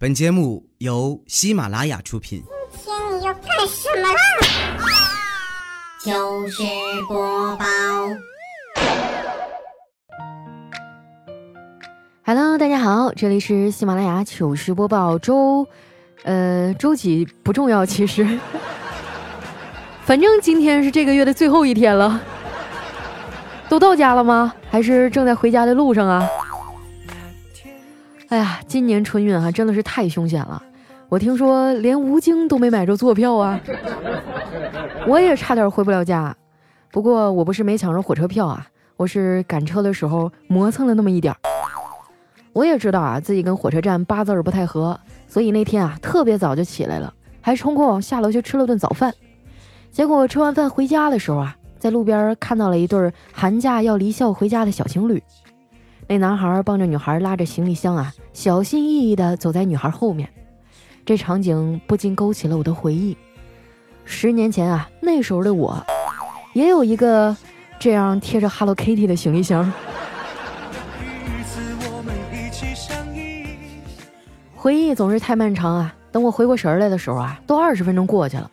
本节目由喜马拉雅出品。今天你要干什么啦？糗事播报。Hello，大家好，这里是喜马拉雅糗事播报周，呃，周几不重要，其实，反正今天是这个月的最后一天了。都到家了吗？还是正在回家的路上啊？哎呀，今年春运哈、真的是太凶险了。我听说连吴京都没买着坐票啊，我也差点回不了家。不过我不是没抢着火车票啊，我是赶车的时候磨蹭了那么一点儿。我也知道啊，自己跟火车站八字儿不太合，所以那天啊特别早就起来了，还抽空下楼去吃了顿早饭。结果吃完饭回家的时候啊，在路边看到了一对儿寒假要离校回家的小情侣。那男孩帮着女孩拉着行李箱啊，小心翼翼地走在女孩后面。这场景不禁勾起了我的回忆。十年前啊，那时候的我，也有一个这样贴着 Hello Kitty 的行李箱。回忆总是太漫长啊！等我回过神来的时候啊，都二十分钟过去了。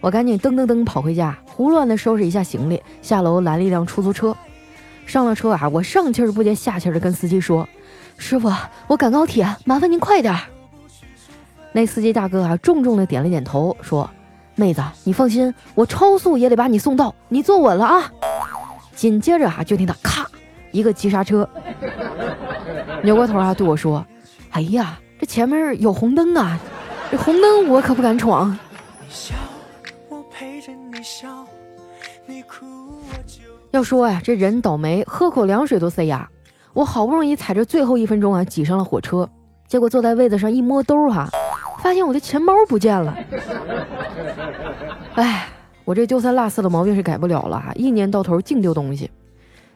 我赶紧噔噔噔跑回家，胡乱的收拾一下行李，下楼拦了一辆出租车。上了车啊，我上气儿不接下气儿的跟司机说：“师傅，我赶高铁，麻烦您快点儿。”那司机大哥啊，重重的点了点头，说：“妹子，你放心，我超速也得把你送到，你坐稳了啊！”紧接着啊，就听他咔一个急刹车，扭过头啊对我说：“哎呀，这前面有红灯啊，这红灯我可不敢闯。”要说呀，这人倒霉，喝口凉水都塞牙。我好不容易踩着最后一分钟啊，挤上了火车，结果坐在位子上一摸兜哈、发现我的钱包不见了。哎，我这丢三落四的毛病是改不了了，一年到头净丢东西。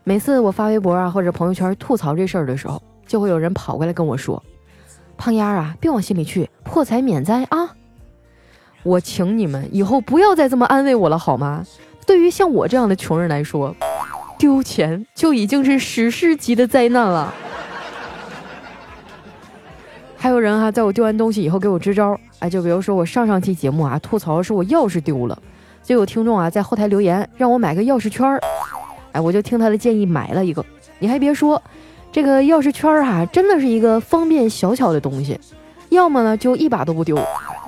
每次我发微博啊或者朋友圈吐槽这事儿的时候，就会有人跑过来跟我说：“胖丫啊，别往心里去，破财免灾啊！”我请你们以后不要再这么安慰我了好吗？对于像我这样的穷人来说，丢钱就已经是史诗级的灾难了。还有人哈、在我丢完东西以后给我支招，哎，就比如说我上上期节目啊，吐槽是我钥匙丢了，就有听众啊在后台留言让我买个钥匙圈儿，哎，我就听他的建议买了一个。你还别说，这个钥匙圈儿、哈，真的是一个方便小巧的东西，要么呢就一把都不丢，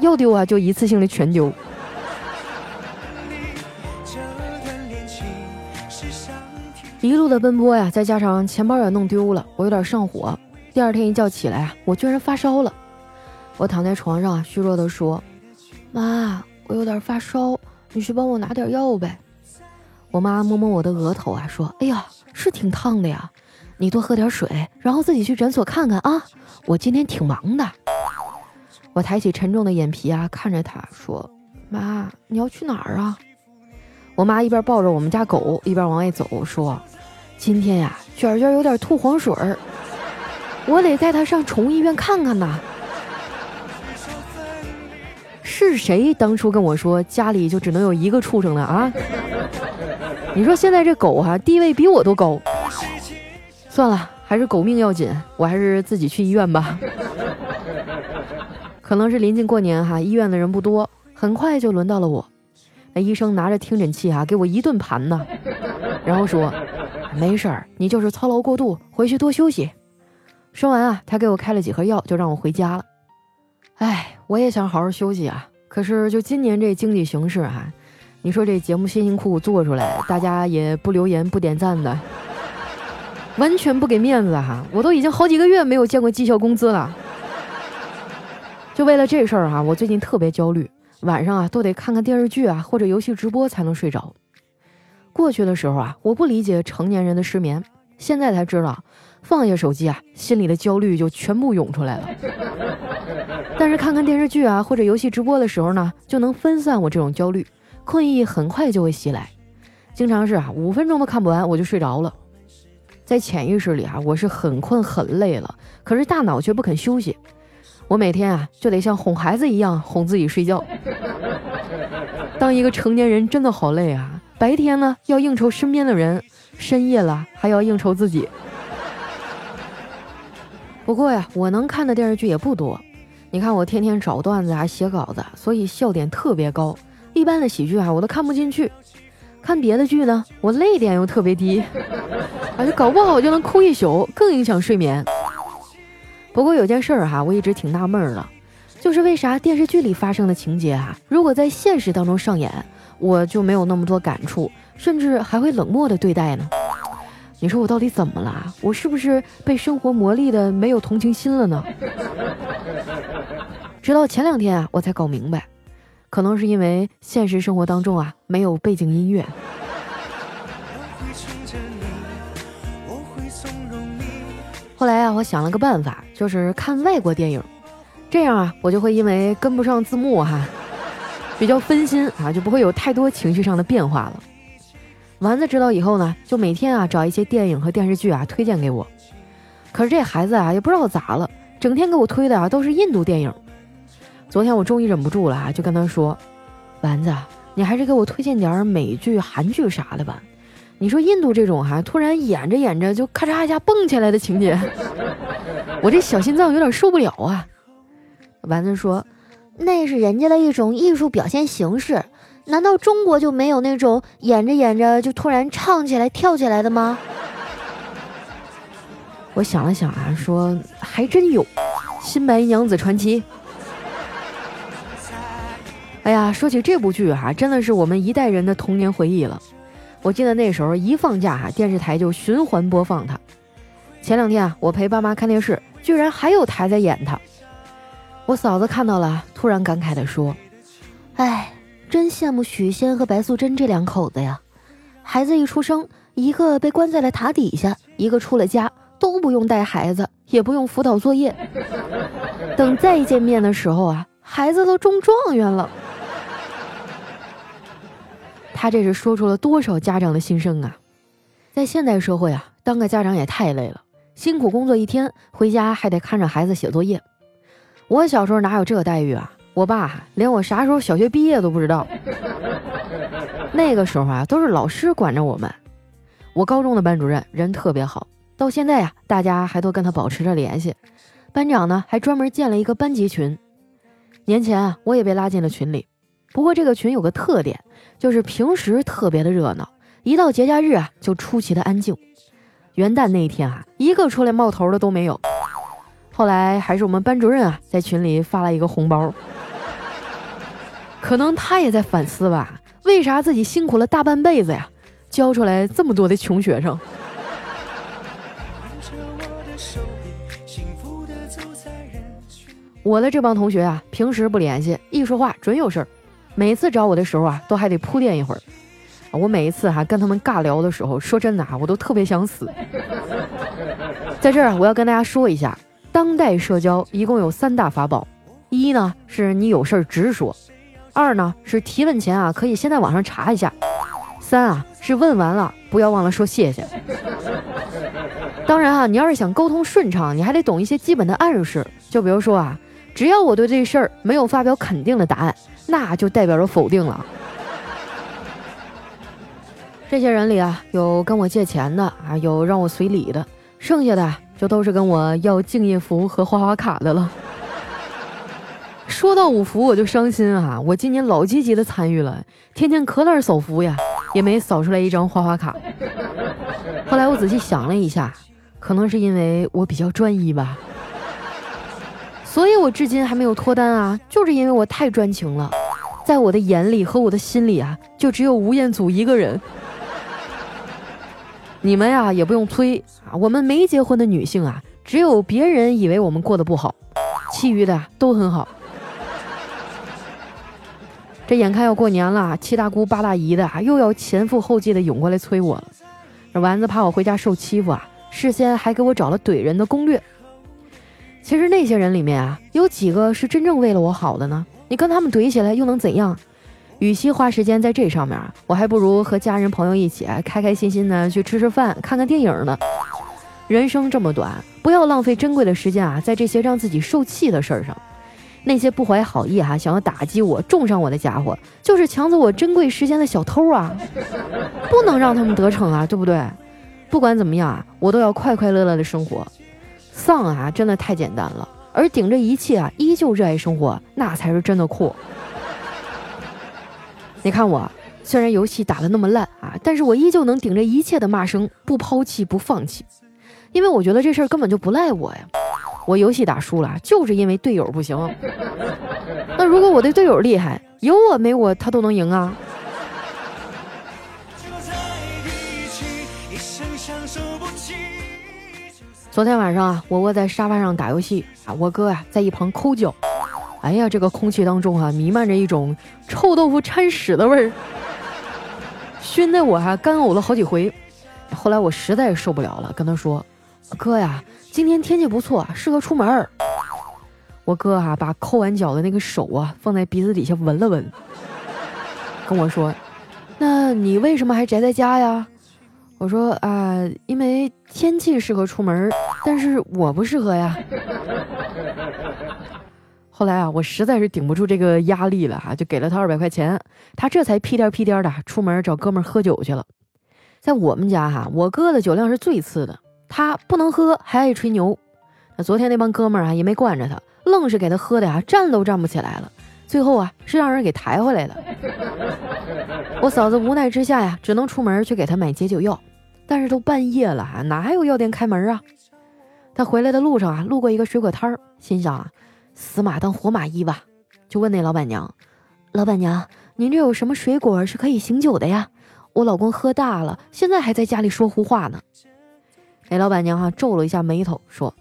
要丢啊就一次性的全丢。一路的奔波呀，再加上钱包也弄丢了，我有点上火。第二天一觉起来啊，我居然发烧了。我躺在床上啊，虚弱地说：“妈，我有点发烧，你去帮我拿点药呗。”我妈摸摸我的额头啊，说：“哎呀，是挺烫的呀，你多喝点水，然后自己去诊所看看啊。我今天挺忙的。”我抬起沉重的眼皮啊，看着她说：“妈，你要去哪儿啊？”我妈一边抱着我们家狗，一边往外走，说：“今天呀，卷卷有点吐黄水儿，我得带它上宠物医院看看呐。”是谁当初跟我说家里就只能有一个畜生的啊？你说现在这狗哈、地位比我都高，算了，还是狗命要紧，我还是自己去医院吧。可能是临近过年哈、医院的人不多，很快就轮到了我。那医生拿着听诊器啊，给我一顿盘呐，然后说：“没事儿，你就是操劳过度，回去多休息。”说完啊，他给我开了几盒药，就让我回家了。哎，我也想好好休息啊，可是就今年这经济形势啊，你说这节目辛辛苦苦做出来，大家也不留言不点赞的，完全不给面子哈！我都已经好几个月没有见过绩效工资了。就为了这事儿哈，我最近特别焦虑。晚上啊，都得看看电视剧啊，或者游戏直播才能睡着。过去的时候啊，我不理解成年人的失眠，现在才知道，放下手机啊，心里的焦虑就全部涌出来了。但是看看电视剧啊，或者游戏直播的时候呢，就能分散我这种焦虑，困意很快就会袭来。经常是啊，五分钟都看不完我就睡着了。在潜意识里啊，我是很困很累了，可是大脑却不肯休息。我每天啊就得像哄孩子一样哄自己睡觉。当一个成年人真的好累啊！白天呢要应酬身边的人，深夜了还要应酬自己。不过呀，我能看的电视剧也不多，你看我天天找段子啊，写稿子，所以笑点特别高。一般的喜剧啊，我都看不进去；看别的剧呢，我泪点又特别低，啊，就搞不好就能哭一宿，更影响睡眠。不过有件事儿哈，我一直挺纳闷儿的，就是为啥电视剧里发生的情节啊，如果在现实当中上演，我就没有那么多感触，甚至还会冷漠的对待呢？你说我到底怎么了？我是不是被生活磨砺的没有同情心了呢？直到前两天啊，我才搞明白，可能是因为现实生活当中啊没有背景音乐。后来啊，我想了个办法，就是看外国电影，这样啊，我就会因为跟不上字幕哈，比较分心啊，就不会有太多情绪上的变化了。丸子知道以后呢，就每天啊找一些电影和电视剧啊推荐给我。可是这孩子啊也不知道咋了，整天给我推的啊都是印度电影。昨天我终于忍不住了啊，就跟他说：“丸子，你还是给我推荐点美剧、韩剧啥的吧。你说印度这种哈，突然演着演着就咔嚓一下蹦起来的情节，我这小心脏有点受不了啊。”丸子说：“那是人家的一种艺术表现形式。”难道中国就没有那种演着演着就突然唱起来、跳起来的吗？我想了想啊，说还真有，《新白娘子传奇》。哎呀，说起这部剧哈，真的是我们一代人的童年回忆了。我记得那时候一放假哈，电视台就循环播放它。前两天啊，我陪爸妈看电视，居然还有台在演它。我嫂子看到了，突然感慨地说：“哎。”真羡慕许仙和白素贞这两口子呀！孩子一出生，一个被关在了塔底下，一个出了家，都不用带孩子，也不用辅导作业。等再一见面的时候啊，孩子都中状元了。他这是说出了多少家长的心声啊！在现代社会啊，当个家长也太累了，辛苦工作一天，回家还得看着孩子写作业。我小时候哪有这个待遇啊？我爸连我啥时候小学毕业都不知道。那个时候啊，都是老师管着我们。我高中的班主任人特别好，到现在呀，大家还都跟他保持着联系。班长呢，还专门建了一个班级群。年前啊，我也被拉进了群里。不过这个群有个特点，就是平时特别的热闹，一到节假日啊，就出奇的安静。元旦那一天啊，一个出来冒头的都没有。后来还是我们班主任啊，在群里发了一个红包。可能他也在反思吧，为啥自己辛苦了大半辈子呀，教出来这么多的穷学生？我的这帮同学啊，平时不联系，一说话准有事儿。每次找我的时候啊，都还得铺垫一会儿。我每一次哈跟他们尬聊的时候，说真的啊，我都特别想死。在这儿，我要跟大家说一下，当代社交一共有三大法宝：一呢是你有事儿直说。二呢是提问前啊，可以先在网上查一下。三啊是问完了不要忘了说谢谢。当然啊，你要是想沟通顺畅，你还得懂一些基本的暗示。就比如说啊，只要我对这事儿没有发表肯定的答案，那就代表着否定了。这些人里啊，有跟我借钱的啊，有让我随礼的，剩下的就都是跟我要敬业福和花花卡的了。说到五福我就伤心啊！我今年老积极的参与了，天天可哪扫福呀，也没扫出来一张花花卡。后来我仔细想了一下，可能是因为我比较专一吧，所以我至今还没有脱单啊，就是因为我太专情了，在我的眼里和我的心里啊，就只有吴彦祖一个人。你们呀也不用催啊，我们没结婚的女性啊，只有别人以为我们过得不好，其余的都很好。这眼看要过年了，七大姑八大姨的又要前赴后继的涌过来催我了。这丸子怕我回家受欺负啊，事先还给我找了怼人的攻略。其实那些人里面啊，有几个是真正为了我好的呢？你跟他们怼起来又能怎样？与其花时间在这上面，我还不如和家人朋友一起开开心心的去吃吃饭、看看电影呢。人生这么短，不要浪费珍贵的时间啊，在这些让自己受气的事儿上。那些不怀好意哈，想要打击我、重伤我的家伙，就是抢走我珍贵时间的小偷啊！不能让他们得逞啊，对不对？不管怎么样啊，我都要快快乐乐的生活。丧啊，真的太简单了，而顶着一切啊，依旧热爱生活，那才是真的酷。你看我，虽然游戏打得那么烂啊，但是我依旧能顶着一切的骂声，不抛弃不放弃，因为我觉得这事儿根本就不赖我呀。我游戏打输了，就是因为队友不行。那如果我的队友厉害，有我没我他都能赢啊。昨天晚上啊，我窝在沙发上打游戏啊，我哥啊在一旁抠脚。哎呀，这个空气当中啊，弥漫着一种臭豆腐掺屎的味儿，熏得我还干呕了好几回。后来我实在受不了了，跟他说：“哥呀，今天天气不错，适合出门。”我哥啊，把抠完脚的那个手啊放在鼻子底下闻了闻，跟我说：“那你为什么还宅在家呀？”我说：“啊，因为天气适合出门，但是我不适合呀。”后来啊，我实在是顶不住这个压力了哈，就给了他二百块钱，他这才屁颠屁颠的出门找哥们喝酒去了。在我们家哈，我哥的酒量是最次的，他不能喝，还爱吹牛。那昨天那帮哥们儿啊，也没惯着他，愣是给他喝的呀，站都站不起来了。最后啊，是让人给抬回来了。我嫂子无奈之下呀，只能出门去给他买解酒药。但是都半夜了，哪还有药店开门啊？他回来的路上啊，路过一个水果摊儿，心想啊。死马当活马医吧，就问那老板娘：“老板娘，您这有什么水果是可以醒酒的呀？我老公喝大了，现在还在家里说胡话呢。”那老板娘啊皱了一下眉头，说：“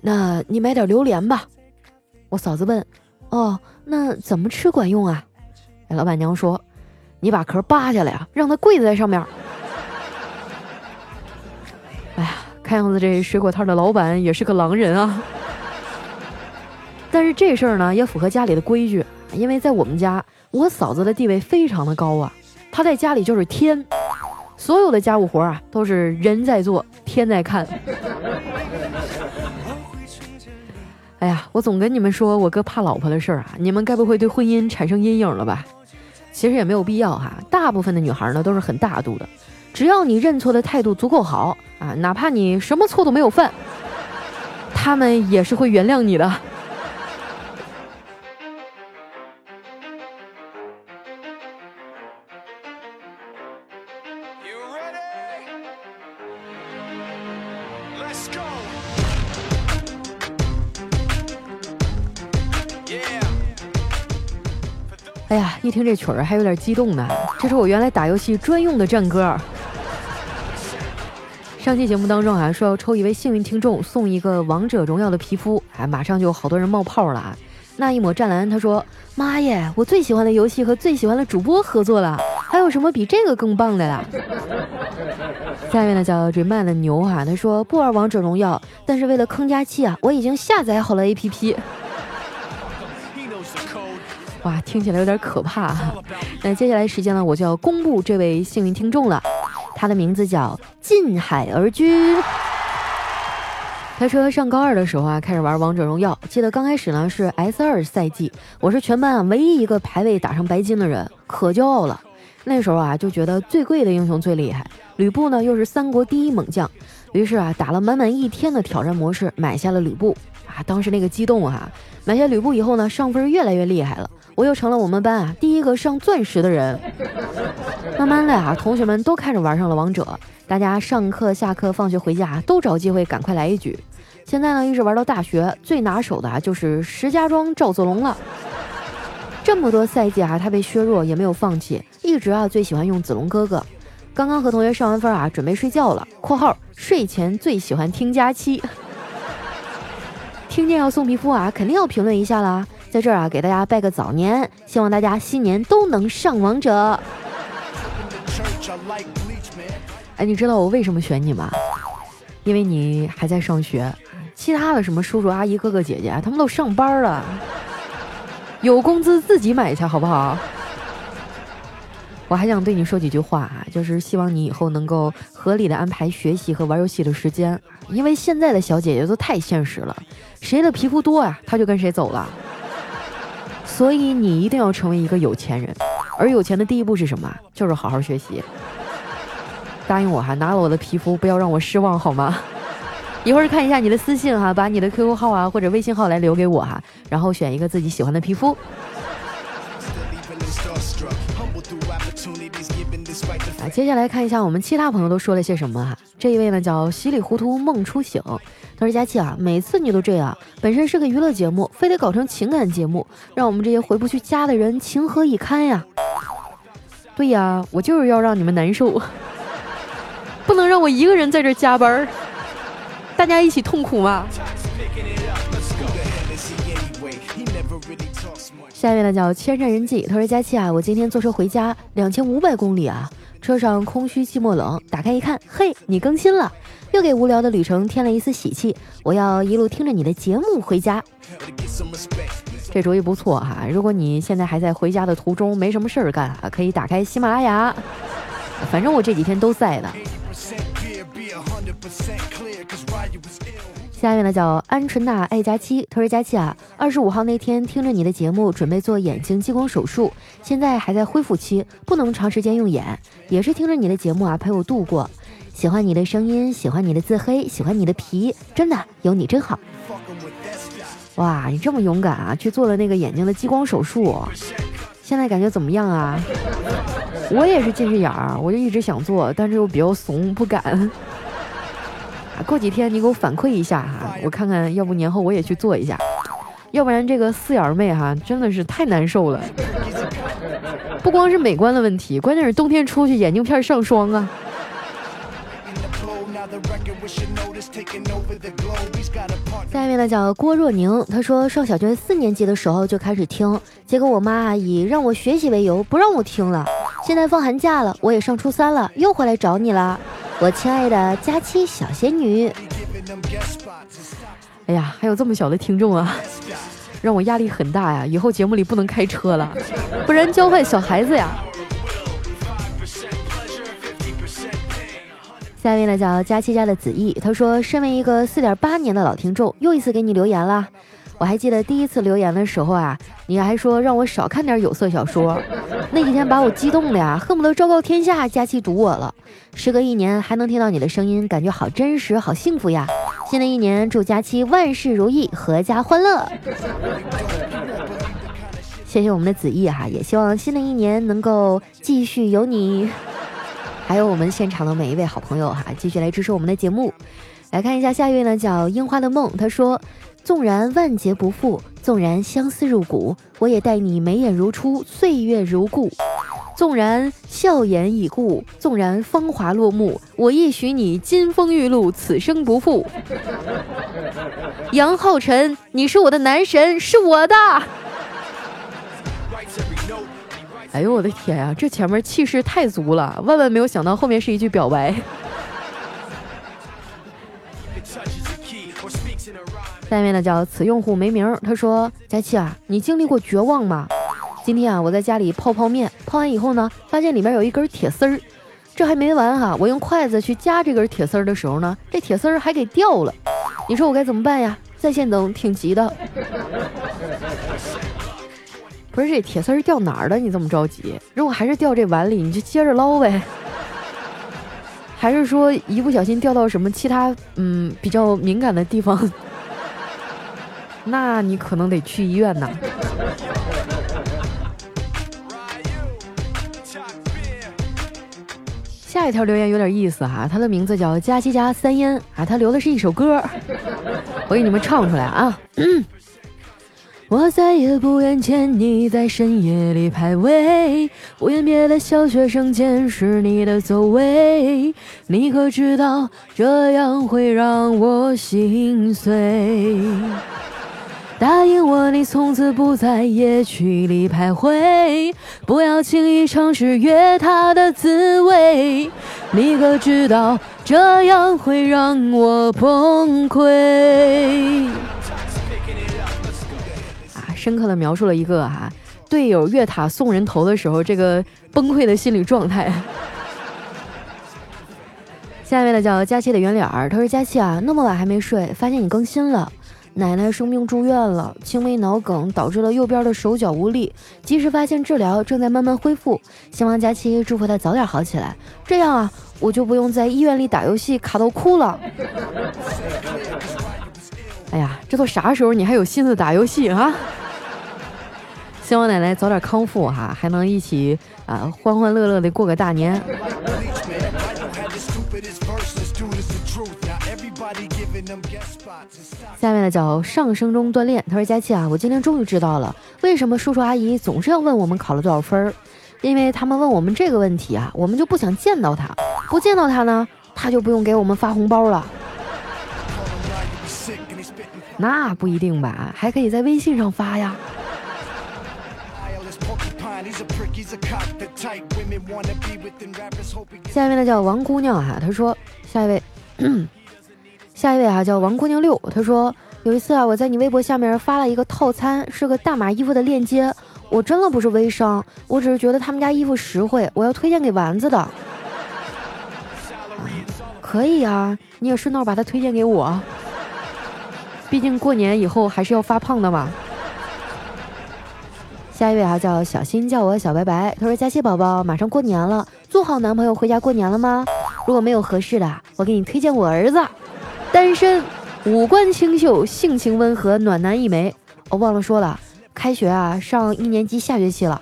那你买点榴莲吧。”我嫂子问：“哦，那怎么吃管用啊？”哎老板娘说：“你把壳扒下来啊，让它跪在上面。”哎呀，看样子这水果摊的老板也是个狼人啊。但是这事儿呢，也符合家里的规矩，因为在我们家，我嫂子的地位非常的高啊，她在家里就是天，所有的家务活啊都是人在做，天在看。哎呀，我总跟你们说我哥怕老婆的事儿啊，你们该不会对婚姻产生阴影了吧？其实也没有必要哈，大部分的女孩呢都是很大度的，只要你认错的态度足够好啊，哪怕你什么错都没有犯，他们也是会原谅你的。哎呀，一听这曲儿还有点激动呢。这是我原来打游戏专用的战歌。上期节目当中啊，说要抽一位幸运听众送一个王者荣耀的皮肤，哎，马上就好多人冒泡了啊。那一抹湛蓝他说：“妈耶，我最喜欢的游戏和最喜欢的主播合作了，还有什么比这个更棒的啦？”下面呢叫追慢的牛哈，他说不玩王者荣耀，但是为了坑加气啊，我已经下载好了 APP。哇，听起来有点可怕哈。那接下来时间呢，我就要公布这位幸运听众了，他的名字叫近海而居。他说上高二的时候啊，开始玩王者荣耀，记得刚开始呢是 S 二赛季，我是全班啊唯一一个排位打上白金的人，可骄傲了。那时候啊就觉得最贵的英雄最厉害，吕布呢又是三国第一猛将，于是啊打了满满一天的挑战模式，买下了吕布啊，当时那个激动啊！买下吕布以后呢，上分越来越厉害了。我又成了我们班啊第一个上钻石的人。慢慢的啊，同学们都开始玩上了王者，大家上课、下课、放学回家都找机会赶快来一局。现在呢，一直玩到大学，最拿手的啊就是石家庄赵子龙了。这么多赛季啊，他被削弱也没有放弃，一直啊最喜欢用子龙哥哥。刚刚和同学上完分啊，准备睡觉了。（括号睡前最喜欢听佳期。）听见要送皮肤啊，肯定要评论一下啦。在这儿啊，给大家拜个早年，希望大家新年都能上王者。哎，你知道我为什么选你吗？因为你还在上学，其他的什么叔叔阿姨、哥哥姐姐，他们都上班了，有工资自己买去，好不好？我还想对你说几句话啊，就是希望你以后能够合理的安排学习和玩游戏的时间，因为现在的小姐姐都太现实了，谁的皮肤多啊，她就跟谁走了。所以你一定要成为一个有钱人，而有钱的第一步是什么？就是好好学习。答应我哈，拿了我的皮肤，不要让我失望好吗？一会儿看一下你的私信哈，把你的 QQ 号啊或者微信号来留给我哈，然后选一个自己喜欢的皮肤。啊，接下来看一下我们其他朋友都说了些什么哈。这一位呢叫稀里糊涂梦初醒，他说佳琪啊，每次你都这样，本身是个娱乐节目，非得搞成情感节目，让我们这些回不去家的人情何以堪呀？对呀，我就是要让你们难受，不能让我一个人在这加班，大家一起痛苦嘛。下面呢叫千山人迹，他说佳琪啊，我今天坐车回家，两千五百公里啊，车上空虚寂寞冷，打开一看，嘿，你更新了，又给无聊的旅程添了一丝喜气。我要一路听着你的节目回家，这主意不错哈。如果你现在还在回家的途中，没什么事儿干啊，可以打开喜马拉雅，反正我这几天都在的。下面呢叫鹌鹑娜爱佳期，他说佳期啊，二十五号那天听着你的节目，准备做眼睛激光手术，现在还在恢复期，不能长时间用眼，也是听着你的节目啊陪我度过。喜欢你的声音，喜欢你的自黑，喜欢你的皮，真的有你真好。哇，你这么勇敢啊，去做了那个眼睛的激光手术，现在感觉怎么样啊？我也是近视眼儿，我就一直想做，但是又比较怂，不敢。过几天你给我反馈一下哈，我看看，要不年后我也去做一下，要不然这个四眼妹哈真的是太难受了。不光是美观的问题，关键是冬天出去眼镜片上霜啊。下面呢叫郭若宁，他说上小学四年级的时候就开始听，结果我妈以让我学习为由不让我听了。现在放寒假了，我也上初三了，又回来找你了。我亲爱的佳期小仙女，哎呀，还有这么小的听众啊，让我压力很大呀！以后节目里不能开车了，不然教坏小孩子呀。下面呢叫佳期家的子毅，他说：“身为一个四点八年的老听众，又一次给你留言了。我还记得第一次留言的时候啊，你还说让我少看点有色小说，那几天把我激动的呀，恨不得昭告天下，佳期读我了。时隔一年还能听到你的声音，感觉好真实，好幸福呀！新的一年祝佳期万事如意，阖家欢乐。谢谢我们的子毅哈，也希望新的一年能够继续有你。”还有我们现场的每一位好朋友哈，继续来支持我们的节目。来看一下下一位呢，叫樱花的梦。他说：“纵然万劫不复，纵然相思入骨，我也待你眉眼如初，岁月如故。纵然笑颜已故，纵然芳华落幕，我亦许你金风玉露，此生不负。”杨浩辰，你是我的男神，是我的。哎呦我的天呀，这前面气势太足了，万万没有想到后面是一句表白。下面呢叫此用户没名，他说：佳琪啊，你经历过绝望吗？今天啊，我在家里泡泡面，泡完以后呢，发现里面有一根铁丝儿，这还没完哈，我用筷子去夹这根铁丝儿的时候呢，这铁丝儿还给掉了，你说我该怎么办呀？在线等，挺急的。不是这铁丝儿掉哪儿了？你这么着急？如果还是掉这碗里，你就接着捞呗。还是说一不小心掉到什么其他嗯比较敏感的地方？那你可能得去医院呐。下一条留言有点意思哈，他的名字叫佳琪佳三烟啊，他留的是一首歌，我给你们唱出来啊。嗯我再也不愿见你在深夜里排位，不愿别的小学生监视你的走位。你可知道这样会让我心碎？答应我，你从此不在夜曲里徘徊，不要轻易尝试越他的滋味。你可知道这样会让我崩溃？深刻的描述了一个哈队友越塔送人头的时候，这个崩溃的心理状态。下面呢叫佳期的圆脸儿，他说：“佳期啊，那么晚还没睡，发现你更新了，奶奶生病住院了，轻微脑梗导致了右边的手脚无力，及时发现治疗，正在慢慢恢复。希望佳期祝福他早点好起来，这样啊，我就不用在医院里打游戏卡到哭了。哎呀，这都啥时候你还有心思打游戏啊？希望奶奶早点康复哈，还能一起啊欢欢乐乐的过个大年。下面呢叫上升中锻炼。他说：“佳琪啊，我今天终于知道了，为什么叔叔阿姨总是要问我们考了多少分儿？因为他们问我们这个问题啊，我们就不想见到他，不见到他呢，他就不用给我们发红包了。那不一定吧，还可以在微信上发呀。”下一位呢叫王姑娘哈，她说：“下一位。”下一位啊，叫王姑娘六。她说有一次啊，我在你微博下面发了一个套餐，是个大码衣服的链接。我真的不是微商，我只是觉得他们家衣服实惠，我要推荐给丸子的。可以啊，你也顺道把它推荐给我。毕竟过年以后还是要发胖的嘛。下一位啊，叫小新，叫我小白白。他说：佳期宝宝，马上过年了，做好男朋友回家过年了吗？如果没有合适的，我给你推荐我儿子，单身，五官清秀，性情温和，暖男一枚。我忘了说了，开学啊，上一年级下学期了。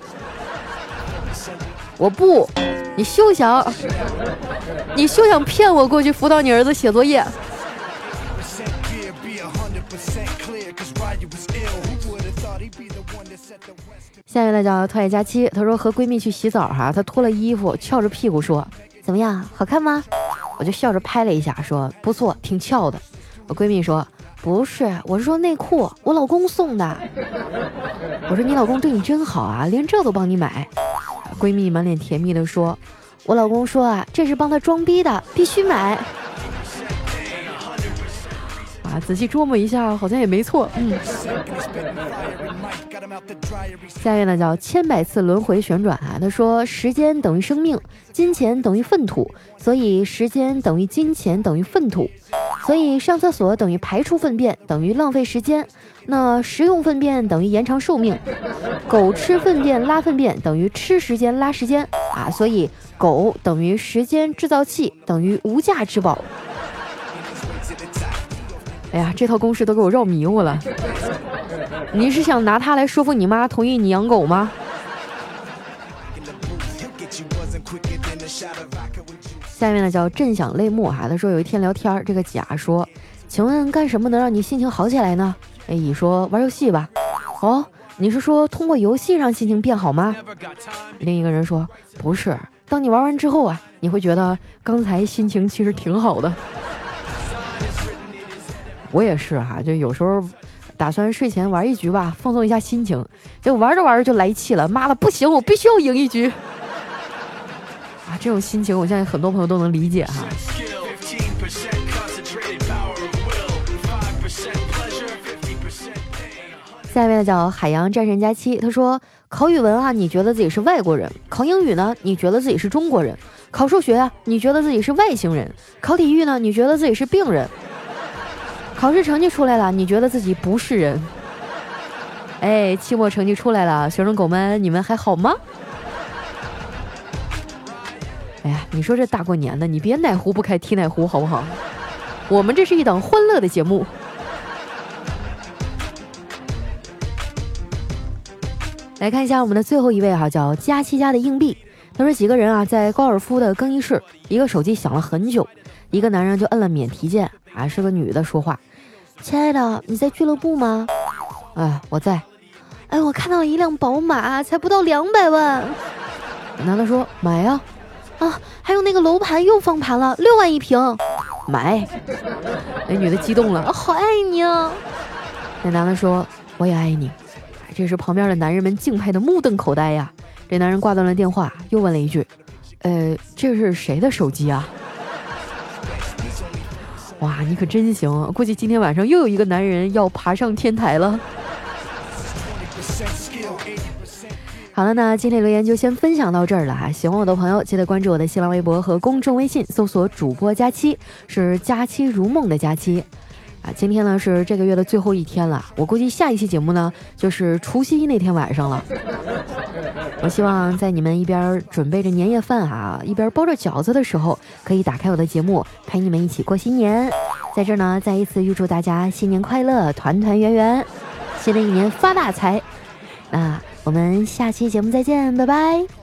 我不，你休想，你休想骗我过去辅导你儿子写作业。下面呢叫特爱佳期，她说和闺蜜去洗澡哈，她脱了衣服，翘着屁股说。怎么样，好看吗？我就笑着拍了一下，说不错，挺翘的。我闺蜜说不是，我是说内裤，我老公送的。我说你老公对你真好啊，连这都帮你买。闺蜜满脸甜蜜的说，我老公说啊，这是帮他装逼的，必须买。啊，仔细琢磨一下，好像也没错。嗯。下面呢叫千百次轮回旋转啊。他说：时间等于生命，金钱等于粪土，所以时间等于金钱等于粪土，所以上厕所等于排出粪便等于浪费时间，那食用粪便等于延长寿命，狗吃粪便拉粪便等于吃时间拉时间啊，所以狗等于时间制造器等于无价之宝。哎呀，这套公式都给我绕迷糊了。你是想拿它来说服你妈同意你养狗吗？下面呢叫震响泪目哈，他说有一天聊天，这个甲说，请问干什么能让你心情好起来呢？哎，乙说玩游戏吧。哦，你是说通过游戏让心情变好吗？另一个人说不是，当你玩完之后啊，你会觉得刚才心情其实挺好的。我也是哈，就有时候打算睡前玩一局吧，放松一下心情，结果玩着玩着就来气了，妈的不行，我必须要赢一局啊！这种心情，我相信很多朋友都能理解哈。下面叫海洋战神佳期，他说考语文啊，你觉得自己是外国人；考英语呢，你觉得自己是中国人；考数学啊，你觉得自己是外星人；考体育呢，你觉得自己是病人。考试成绩出来了，你觉得自己不是人？哎，期末成绩出来了，学生狗们，你们还好吗？哎呀，你说这大过年的，你别哪壶不开提哪壶好不好？我们这是一档欢乐的节目。来看一下我们的最后一位哈，叫佳期家的硬币。他说几个人啊，在高尔夫的更衣室，一个手机响了很久，一个男人就摁了免提键，啊，是个女的说话。亲爱的，你在俱乐部吗？哎，我在。哎，我看到了一辆宝马，才不到两百万。男的说买呀。啊，还有那个楼盘又放盘了，六万一平，买。那女的激动了，好爱你啊。那男的说我也爱你。这时旁边的男人们敬佩的目瞪口呆呀。这男人挂断了电话，又问了一句，呃，这是谁的手机啊？哇，你可真行！估计今天晚上又有一个男人要爬上天台了。好了，那今天留言就先分享到这儿了哈。喜欢我的朋友，记得关注我的新浪微博和公众微信，搜索“主播佳期”，是“佳期如梦”的佳期。啊，今天呢是这个月的最后一天了，我估计下一期节目呢就是除夕那天晚上了。我希望在你们一边准备着年夜饭啊，一边包着饺子的时候，可以打开我的节目，陪你们一起过新年。在这儿呢，再一次预祝大家新年快乐，团团圆圆，新的一年发大财。那我们下期节目再见，拜拜。